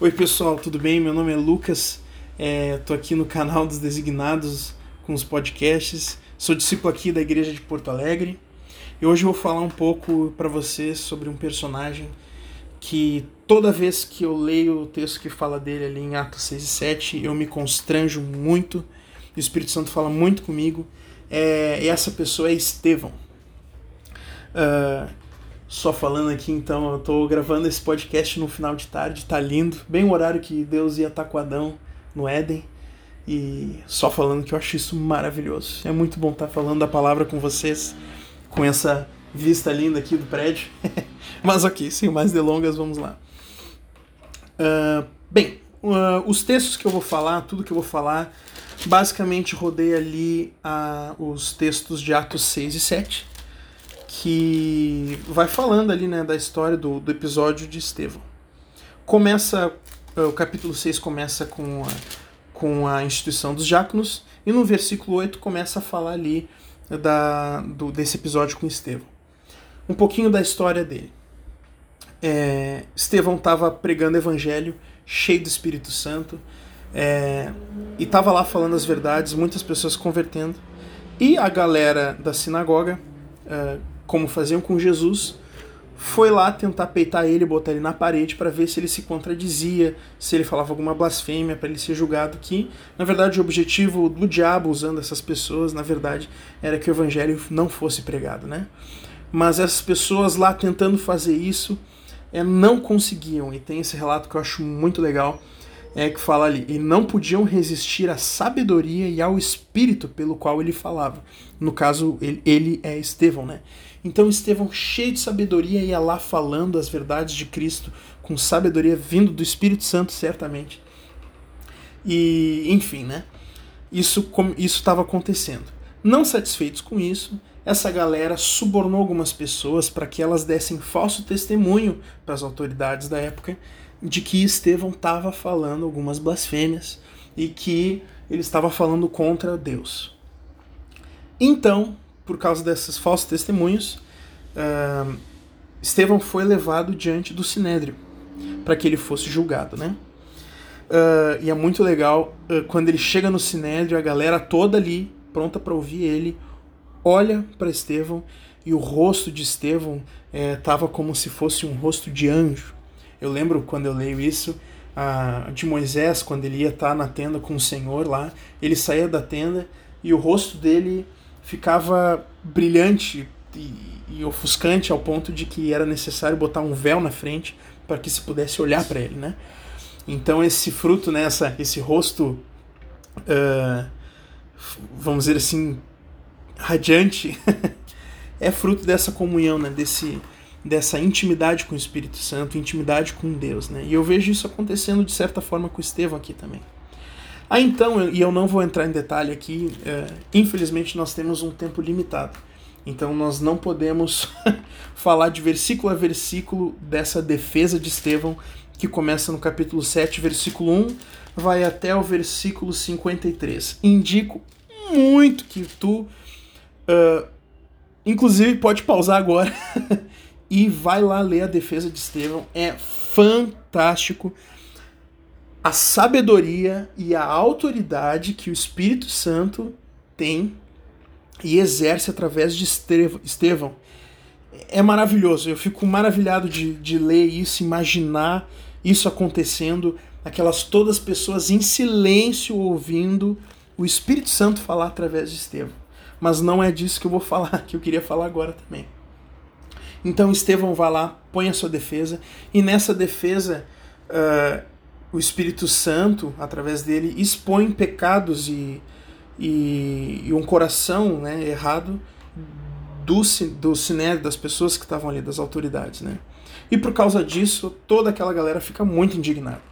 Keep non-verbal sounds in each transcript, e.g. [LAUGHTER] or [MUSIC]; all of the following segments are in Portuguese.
Oi pessoal, tudo bem? Meu nome é Lucas, estou é, aqui no canal dos Designados com os podcasts. Sou discípulo aqui da Igreja de Porto Alegre e hoje eu vou falar um pouco para vocês sobre um personagem que toda vez que eu leio o texto que fala dele ali em Atos 6 e 7 eu me constranjo muito o Espírito Santo fala muito comigo. É, e essa pessoa é Estevão. Uh, só falando aqui, então, eu tô gravando esse podcast no final de tarde, tá lindo, bem o horário que Deus ia estar com Adão no Éden. E só falando que eu acho isso maravilhoso. É muito bom estar falando a palavra com vocês, com essa vista linda aqui do prédio. [LAUGHS] Mas ok, sem mais delongas, vamos lá. Uh, bem, uh, os textos que eu vou falar, tudo que eu vou falar, basicamente rodeia ali uh, os textos de Atos 6 e 7 que vai falando ali né, da história do, do episódio de Estevão. Começa, eh, o capítulo 6 começa com a, com a instituição dos diáconos, e no versículo 8 começa a falar ali da, do, desse episódio com Estevão. Um pouquinho da história dele. É, Estevão estava pregando evangelho, cheio do Espírito Santo, é, e estava lá falando as verdades, muitas pessoas convertendo, e a galera da sinagoga, é, como faziam com Jesus, foi lá tentar peitar ele, botar ele na parede para ver se ele se contradizia, se ele falava alguma blasfêmia para ele ser julgado. Que, na verdade, o objetivo do diabo usando essas pessoas, na verdade, era que o evangelho não fosse pregado, né? Mas essas pessoas lá tentando fazer isso é, não conseguiam. E tem esse relato que eu acho muito legal, é que fala ali, e não podiam resistir à sabedoria e ao espírito pelo qual ele falava. No caso, ele, ele é Estevão, né? Então Estevão, cheio de sabedoria, ia lá falando as verdades de Cristo, com sabedoria vindo do Espírito Santo, certamente. E, enfim, né? Isso estava acontecendo. Não satisfeitos com isso, essa galera subornou algumas pessoas para que elas dessem falso testemunho para as autoridades da época de que Estevão estava falando algumas blasfêmias e que ele estava falando contra Deus. Então, por causa desses falsos testemunhos, uh, Estevão foi levado diante do Sinédrio para que ele fosse julgado, né? Uh, e é muito legal uh, quando ele chega no Sinédrio, a galera toda ali, pronta para ouvir ele, olha para Estevão e o rosto de Estevão estava eh, como se fosse um rosto de anjo. Eu lembro quando eu leio isso, de Moisés, quando ele ia estar tá na tenda com o Senhor lá, ele saía da tenda e o rosto dele ficava brilhante e, e ofuscante ao ponto de que era necessário botar um véu na frente para que se pudesse olhar para ele, né? Então esse fruto, né, esse rosto, uh, vamos dizer assim, radiante, [LAUGHS] é fruto dessa comunhão, né, desse, dessa intimidade com o Espírito Santo, intimidade com Deus, né? E eu vejo isso acontecendo de certa forma com o Estevão aqui também. Ah, então, e eu não vou entrar em detalhe aqui, é, infelizmente nós temos um tempo limitado. Então nós não podemos [LAUGHS] falar de versículo a versículo dessa defesa de Estevão, que começa no capítulo 7, versículo 1, vai até o versículo 53. Indico muito que tu, uh, inclusive, pode pausar agora [LAUGHS] e vai lá ler a defesa de Estevão. É fantástico a sabedoria e a autoridade que o Espírito Santo tem e exerce através de Estevão. É maravilhoso, eu fico maravilhado de, de ler isso, imaginar isso acontecendo, aquelas todas pessoas em silêncio ouvindo o Espírito Santo falar através de Estevão. Mas não é disso que eu vou [LAUGHS] falar, que eu queria falar agora também. Então Estevão vai lá, põe a sua defesa, e nessa defesa uh, o Espírito Santo, através dele, expõe pecados e, e, e um coração né, errado do, do sinédrio, das pessoas que estavam ali, das autoridades. Né? E por causa disso, toda aquela galera fica muito indignada.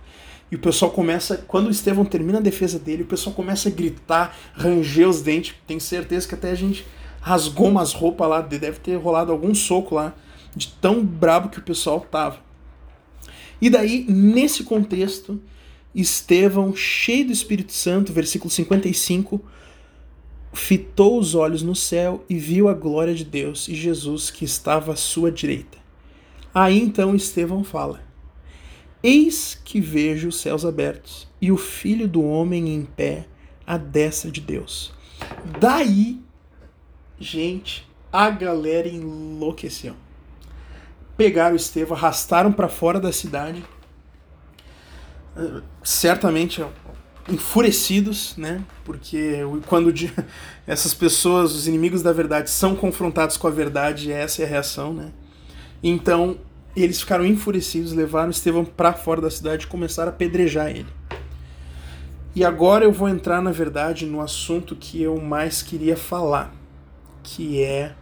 E o pessoal começa, quando o Estevão termina a defesa dele, o pessoal começa a gritar, ranger os dentes. Tenho certeza que até a gente rasgou umas roupas lá, deve ter rolado algum soco lá, de tão brabo que o pessoal tava. E daí, nesse contexto, Estevão, cheio do Espírito Santo, versículo 55, fitou os olhos no céu e viu a glória de Deus e Jesus que estava à sua direita. Aí então Estevão fala: Eis que vejo os céus abertos e o filho do homem em pé à destra de Deus. Daí, gente, a galera enlouqueceu. Pegaram Estevão, arrastaram para fora da cidade. Certamente enfurecidos, né? Porque quando [LAUGHS] essas pessoas, os inimigos da verdade, são confrontados com a verdade, essa é a reação, né? Então, eles ficaram enfurecidos, levaram Estevão para fora da cidade e começaram a apedrejar ele. E agora eu vou entrar, na verdade, no assunto que eu mais queria falar, que é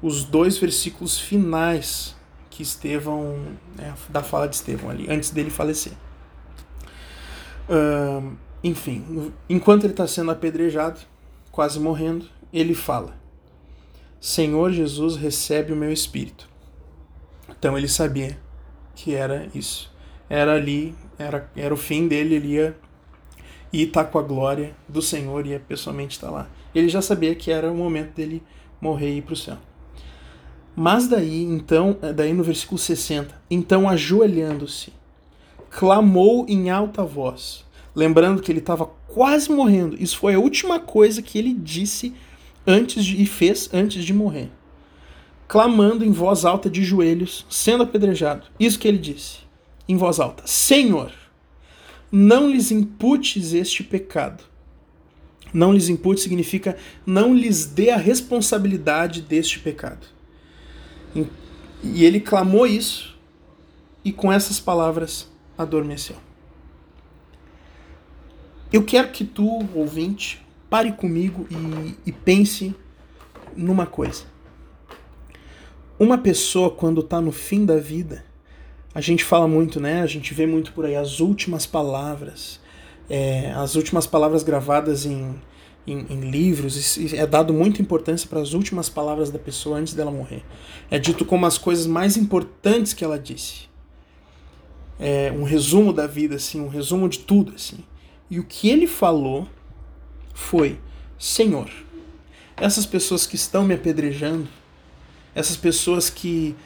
os dois versículos finais que Estevão, né, da fala de Estevão ali, antes dele falecer. Uh, enfim, enquanto ele está sendo apedrejado, quase morrendo, ele fala: Senhor Jesus, recebe o meu espírito. Então ele sabia que era isso. Era ali, era, era o fim dele, ele ia estar tá com a glória do Senhor, ia pessoalmente estar tá lá. Ele já sabia que era o momento dele morrer e ir para o céu. Mas daí, então, daí no versículo 60, então ajoelhando-se, clamou em alta voz, lembrando que ele estava quase morrendo. Isso foi a última coisa que ele disse antes de, e fez antes de morrer clamando em voz alta de joelhos, sendo apedrejado. Isso que ele disse, em voz alta: Senhor, não lhes imputes este pecado. Não lhes impute significa não lhes dê a responsabilidade deste pecado. E ele clamou isso e com essas palavras adormeceu. Eu quero que tu, ouvinte, pare comigo e, e pense numa coisa. Uma pessoa, quando está no fim da vida, a gente fala muito, né? A gente vê muito por aí as últimas palavras, é, as últimas palavras gravadas em, em, em livros, é dado muita importância para as últimas palavras da pessoa antes dela morrer. É dito como as coisas mais importantes que ela disse. É um resumo da vida, assim, um resumo de tudo, assim. E o que ele falou foi: Senhor, essas pessoas que estão me apedrejando, essas pessoas que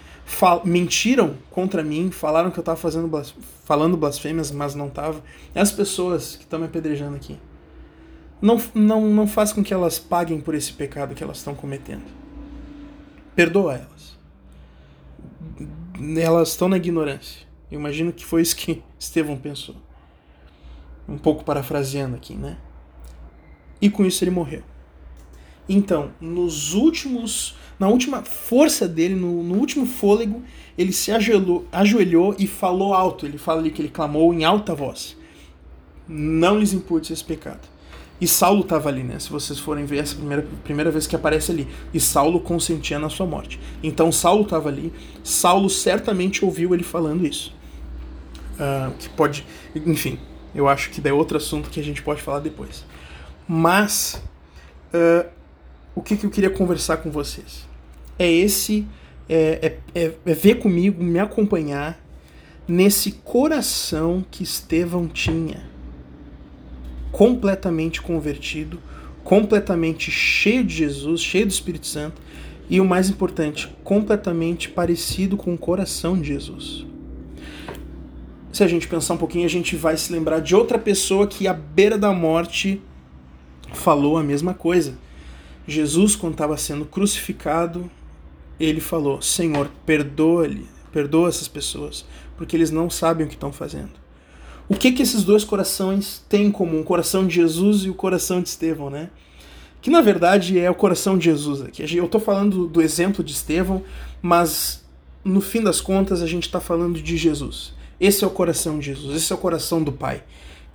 mentiram contra mim, falaram que eu estava fazendo blas falando blasfêmias, mas não estava. Essas pessoas que estão me apedrejando aqui, não, não, não faz com que elas paguem por esse pecado que elas estão cometendo. Perdoa elas. Elas estão na ignorância. Eu imagino que foi isso que [LAUGHS] Estevão pensou. Um pouco parafraseando aqui, né? E com isso ele morreu. Então, nos últimos, na última força dele, no, no último fôlego, ele se ajoelhou, ajoelhou, e falou alto. Ele fala ali que ele clamou em alta voz: Não lhes impute esse pecado. E Saulo estava ali, né? Se vocês forem ver essa primeira, primeira vez que aparece ali. E Saulo consentia na sua morte. Então Saulo estava ali. Saulo certamente ouviu ele falando isso. Uh, que pode. Enfim, eu acho que é outro assunto que a gente pode falar depois. Mas. Uh, o que, que eu queria conversar com vocês. É esse, é, é, é, é ver comigo, me acompanhar nesse coração que Estevão tinha, completamente convertido, completamente cheio de Jesus, cheio do Espírito Santo e o mais importante, completamente parecido com o coração de Jesus. Se a gente pensar um pouquinho, a gente vai se lembrar de outra pessoa que à beira da morte falou a mesma coisa. Jesus, quando estava sendo crucificado, ele falou: Senhor, perdoa-lhe, perdoa essas pessoas, porque eles não sabem o que estão fazendo. O que que esses dois corações têm em comum? O coração de Jesus e o coração de Estevão, né? Que na verdade é o coração de Jesus aqui. Eu estou falando do exemplo de Estevão, mas no fim das contas a gente está falando de Jesus. Esse é o coração de Jesus, esse é o coração do Pai,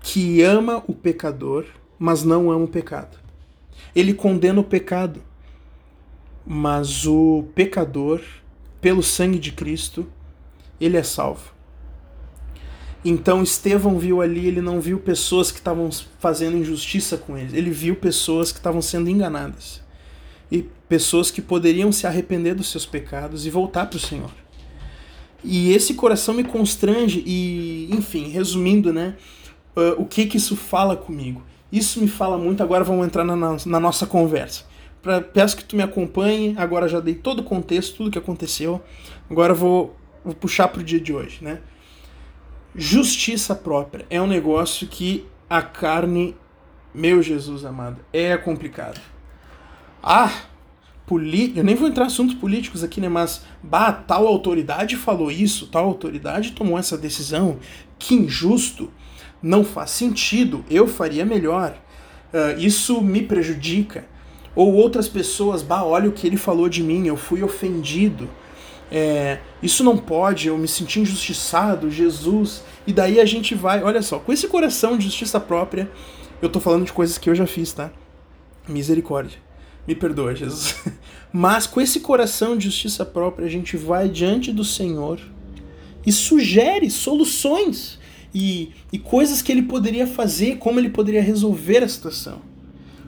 que ama o pecador, mas não ama o pecado ele condena o pecado. Mas o pecador, pelo sangue de Cristo, ele é salvo. Então Estevão viu ali, ele não viu pessoas que estavam fazendo injustiça com ele, ele viu pessoas que estavam sendo enganadas. E pessoas que poderiam se arrepender dos seus pecados e voltar para o Senhor. E esse coração me constrange e, enfim, resumindo, né, uh, o que que isso fala comigo? Isso me fala muito. Agora vamos entrar na, na nossa conversa. Pra, peço que tu me acompanhe. Agora já dei todo o contexto, tudo que aconteceu. Agora vou, vou puxar para o dia de hoje, né? Justiça própria é um negócio que a carne, meu Jesus amado, é complicado. Ah, eu nem vou entrar em assuntos políticos aqui, né? Mas, bah, tal autoridade falou isso, tal autoridade tomou essa decisão, que injusto, não faz sentido, eu faria melhor, uh, isso me prejudica. Ou outras pessoas, bah, olha o que ele falou de mim, eu fui ofendido é, isso não pode, eu me senti injustiçado, Jesus. E daí a gente vai, olha só, com esse coração de justiça própria, eu tô falando de coisas que eu já fiz, tá? Misericórdia. Me perdoa, Jesus. [LAUGHS] Mas com esse coração de justiça própria, a gente vai diante do Senhor e sugere soluções e, e coisas que ele poderia fazer, como ele poderia resolver a situação.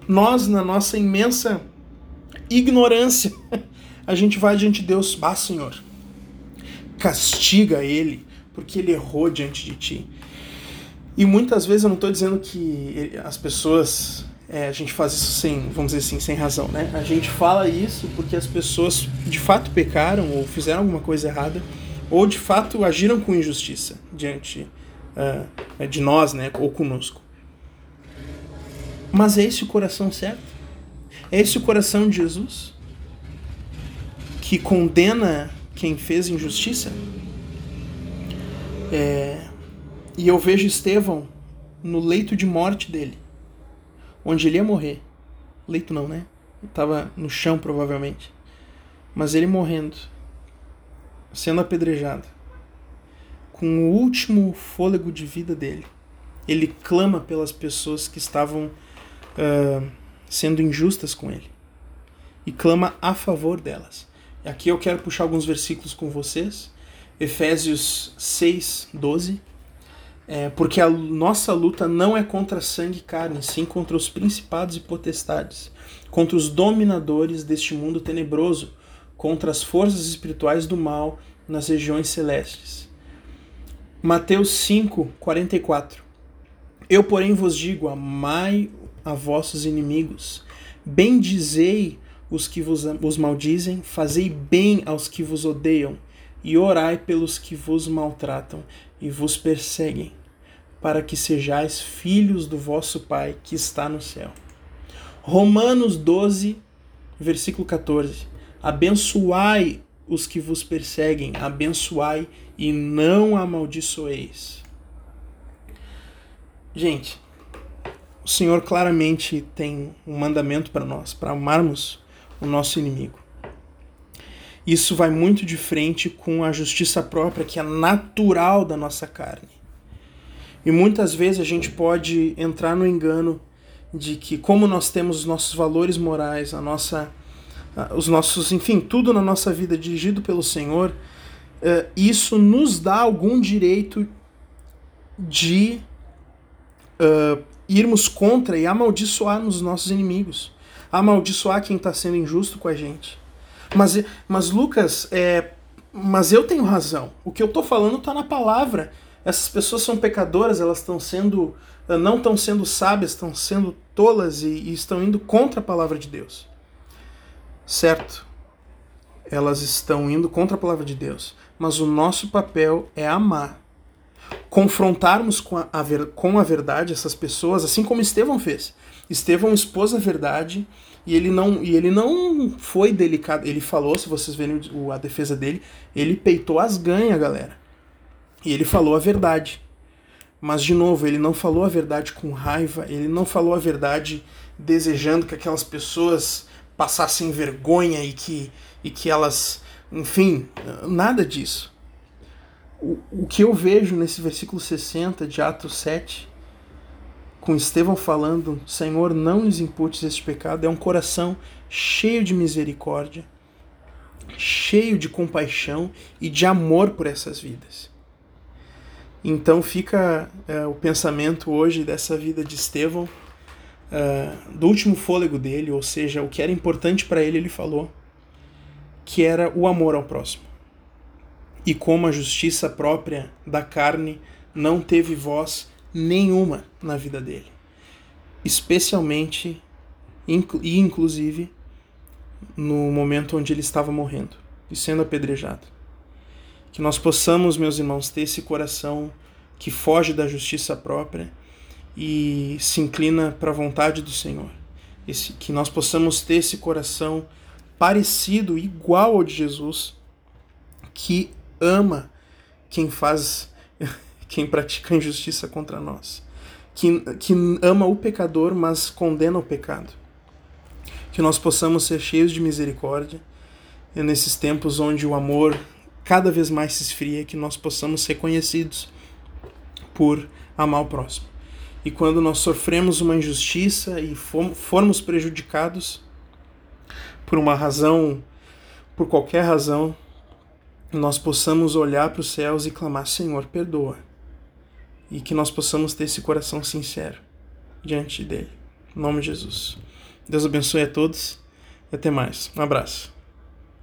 Nós, na nossa imensa ignorância, [LAUGHS] a gente vai diante de Deus, bah, Senhor, castiga ele, porque ele errou diante de ti. E muitas vezes eu não estou dizendo que as pessoas, é, a gente faz isso sem, vamos dizer assim, sem razão, né? A gente fala isso porque as pessoas de fato pecaram ou fizeram alguma coisa errada ou de fato agiram com injustiça diante uh, de nós, né? Ou conosco. Mas é esse o coração certo? É esse o coração de Jesus? que condena quem fez injustiça. É, e eu vejo Estevão no leito de morte dele, onde ele ia morrer. Leito não, né? Estava no chão provavelmente. Mas ele morrendo, sendo apedrejado, com o último fôlego de vida dele, ele clama pelas pessoas que estavam uh, sendo injustas com ele e clama a favor delas. Aqui eu quero puxar alguns versículos com vocês. Efésios 6, 12. É, porque a nossa luta não é contra sangue e carne, sim contra os principados e potestades, contra os dominadores deste mundo tenebroso, contra as forças espirituais do mal nas regiões celestes. Mateus 5, 44. Eu, porém, vos digo: amai a vossos inimigos, bendizei os que vos, os maldizem, fazei bem aos que vos odeiam, e orai pelos que vos maltratam e vos perseguem, para que sejais filhos do vosso Pai que está no céu. Romanos 12, versículo 14. Abençoai os que vos perseguem, abençoai e não amaldiçoeis. Gente, o Senhor claramente tem um mandamento para nós, para amarmos o nosso inimigo. Isso vai muito de frente com a justiça própria, que é natural da nossa carne. E muitas vezes a gente pode entrar no engano de que, como nós temos os nossos valores morais, a nossa, os nossos, enfim, tudo na nossa vida dirigido pelo Senhor, eh, isso nos dá algum direito de uh, irmos contra e amaldiçoarmos os nossos inimigos amaldiçoar quem está sendo injusto com a gente. Mas, mas Lucas, é, mas eu tenho razão. O que eu estou falando está na palavra. Essas pessoas são pecadoras, elas estão sendo, não estão sendo sábias, estão sendo tolas e, e estão indo contra a palavra de Deus. Certo? Elas estão indo contra a palavra de Deus. Mas o nosso papel é amar confrontarmos com a, a, com a verdade essas pessoas, assim como Estevão fez. Estevão expôs a verdade e ele não, e ele não foi delicado. Ele falou, se vocês verem o, a defesa dele, ele peitou as ganhas, galera. E ele falou a verdade. Mas, de novo, ele não falou a verdade com raiva, ele não falou a verdade desejando que aquelas pessoas passassem vergonha e que, e que elas. Enfim, nada disso. O, o que eu vejo nesse versículo 60 de Atos 7 com Estevão falando: Senhor, não lhes imputes este pecado, é um coração cheio de misericórdia, cheio de compaixão e de amor por essas vidas. Então fica é, o pensamento hoje dessa vida de Estevão, é, do último fôlego dele, ou seja, o que era importante para ele, ele falou, que era o amor ao próximo. E como a justiça própria da carne não teve voz nenhuma na vida dele. Especialmente e inclusive no momento onde ele estava morrendo e sendo apedrejado. Que nós possamos, meus irmãos, ter esse coração que foge da justiça própria e se inclina para a vontade do Senhor. Esse, que nós possamos ter esse coração parecido, igual ao de Jesus, que ama quem faz, quem pratica injustiça contra nós, que, que ama o pecador, mas condena o pecado. Que nós possamos ser cheios de misericórdia nesses tempos onde o amor cada vez mais se esfria, que nós possamos ser conhecidos por amar o próximo. E quando nós sofremos uma injustiça e formos prejudicados por uma razão, por qualquer razão, nós possamos olhar para os céus e clamar: Senhor, perdoa. E que nós possamos ter esse coração sincero diante dele. Em nome de Jesus. Deus abençoe a todos e até mais. Um abraço.